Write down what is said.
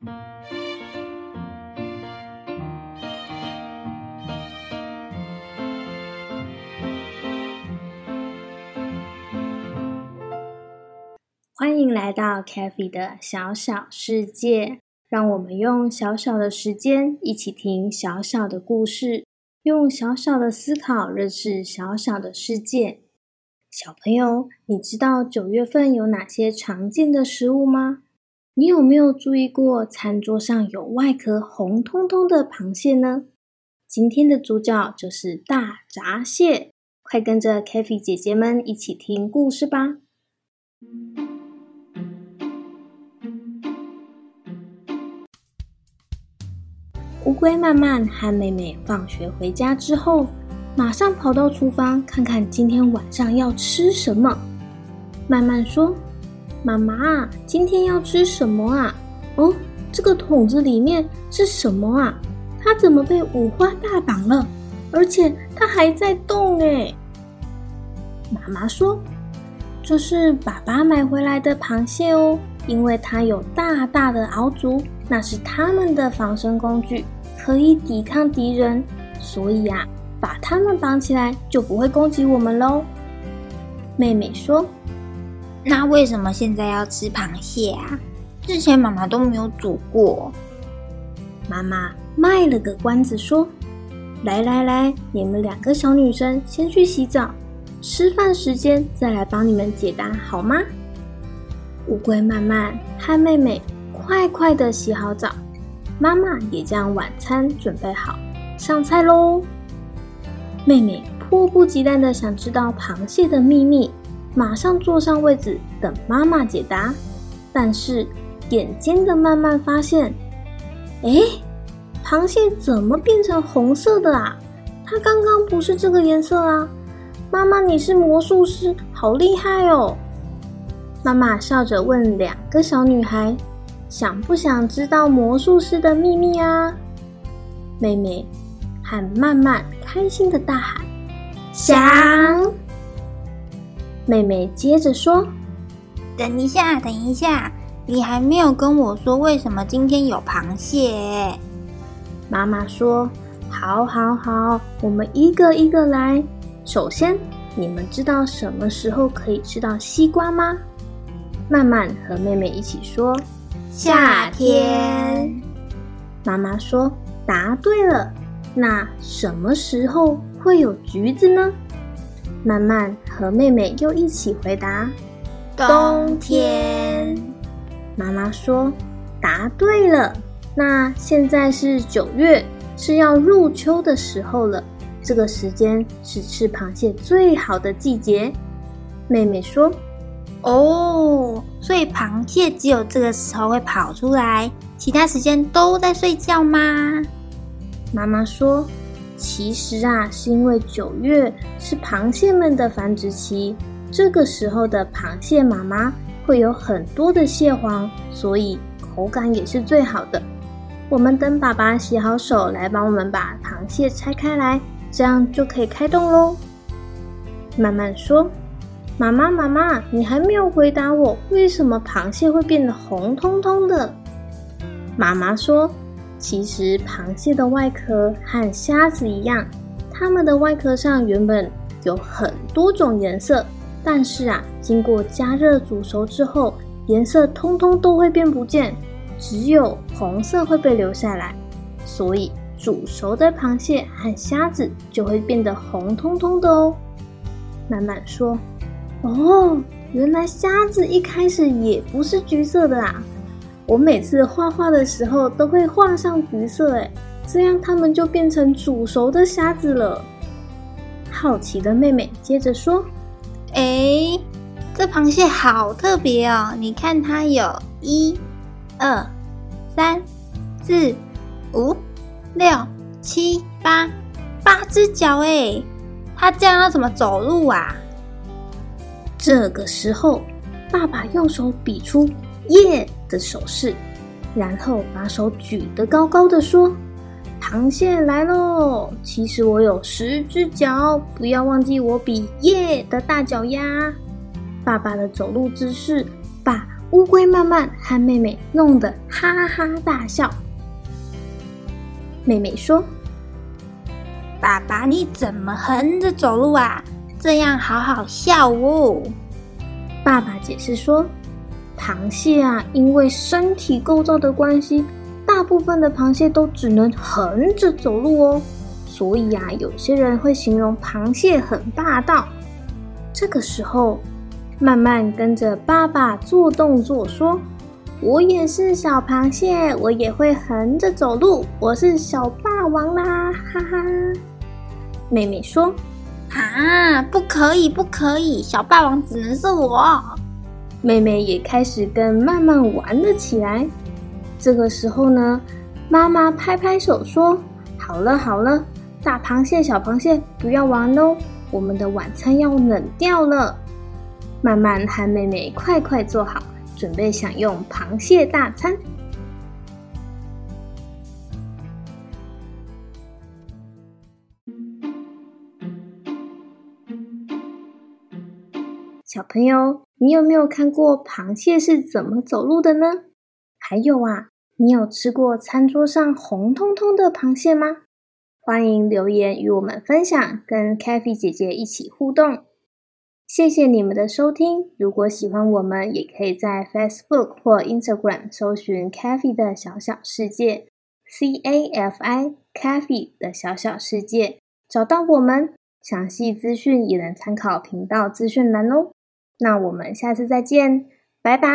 欢迎来到 k a f e 的小小世界，让我们用小小的时间一起听小小的故事，用小小的思考认识小小的世界。小朋友，你知道九月份有哪些常见的食物吗？你有没有注意过餐桌上有外壳红彤彤的螃蟹呢？今天的主角就是大闸蟹，快跟着 c a f e 姐姐们一起听故事吧。乌龟慢慢和妹妹放学回家之后，马上跑到厨房看看今天晚上要吃什么。慢慢说：“妈妈，今天要吃什么啊？哦，这个桶子里面是什么啊？它怎么被五花大绑了？而且它还在动哎！”妈妈说：“这是爸爸买回来的螃蟹哦，因为它有大大的螯足，那是他们的防身工具。”可以抵抗敌人，所以啊，把它们绑起来就不会攻击我们喽。妹妹说：“那为什么现在要吃螃蟹啊？之前妈妈都没有煮过。”妈妈卖了个关子说：“来来来，你们两个小女生先去洗澡，吃饭时间再来帮你们解答好吗？”乌龟慢慢和妹妹快快的洗好澡。妈妈也将晚餐准备好，上菜喽。妹妹迫不及待的想知道螃蟹的秘密，马上坐上位子等妈妈解答。但是眼尖的慢慢发现，哎，螃蟹怎么变成红色的啊？它刚刚不是这个颜色啊！妈妈，你是魔术师，好厉害哦！妈妈笑着问两个小女孩。想不想知道魔术师的秘密啊？妹妹喊慢慢开心的大喊：“想！”妹妹接着说：“等一下，等一下，你还没有跟我说为什么今天有螃蟹。”妈妈说：“好，好，好，我们一个一个来。首先，你们知道什么时候可以吃到西瓜吗？”曼曼和妹妹一起说。夏天，妈妈说答对了。那什么时候会有橘子呢？曼曼和妹妹又一起回答：冬天。妈妈说答对了。那现在是九月，是要入秋的时候了。这个时间是吃螃蟹最好的季节。妹妹说。哦，所以螃蟹只有这个时候会跑出来，其他时间都在睡觉吗？妈妈说，其实啊，是因为九月是螃蟹们的繁殖期，这个时候的螃蟹妈妈会有很多的蟹黄，所以口感也是最好的。我们等爸爸洗好手来帮我们把螃蟹拆开来，这样就可以开动喽。慢慢说。妈妈，妈妈，你还没有回答我，为什么螃蟹会变得红彤彤的？妈妈说，其实螃蟹的外壳和虾子一样，它们的外壳上原本有很多种颜色，但是啊，经过加热煮熟之后，颜色通通都会变不见，只有红色会被留下来，所以煮熟的螃蟹和虾子就会变得红彤彤的哦。慢慢说。哦，原来虾子一开始也不是橘色的啊！我每次画画的时候都会画上橘色，哎，这样它们就变成煮熟的虾子了。好奇的妹妹接着说：“哎，这螃蟹好特别哦！你看它有一、二、三、四、五、六、七、八，八只脚哎！它这样要怎么走路啊？”这个时候，爸爸用手比出“耶”的手势，然后把手举得高高的说：“螃蟹来喽！其实我有十只脚，不要忘记我比耶的大脚丫。”爸爸的走路姿势把乌龟慢慢和妹妹弄得哈哈大笑。妹妹说：“爸爸，你怎么横着走路啊？这样好好笑哦。”爸爸解释说：“螃蟹啊，因为身体构造的关系，大部分的螃蟹都只能横着走路哦。所以啊，有些人会形容螃蟹很霸道。”这个时候。慢慢跟着爸爸做动作，说：“我也是小螃蟹，我也会横着走路，我是小霸王啦！”哈哈。妹妹说：“啊，不可以，不可以，小霸王只能是我。”妹妹也开始跟慢慢玩了起来。这个时候呢，妈妈拍拍手说：“好了好了，大螃蟹、小螃蟹不要玩喽，我们的晚餐要冷掉了。”慢慢和妹妹快快坐好，准备享用螃蟹大餐。小朋友，你有没有看过螃蟹是怎么走路的呢？还有啊，你有吃过餐桌上红彤彤的螃蟹吗？欢迎留言与我们分享，跟 k a f e 姐姐一起互动。谢谢你们的收听。如果喜欢我们，也可以在 Facebook 或 Instagram 搜寻 “Cafe 的小小世界 ”（C A F I Cafe 的小小世界），找到我们。详细资讯也能参考频道资讯栏哦。那我们下次再见，拜拜。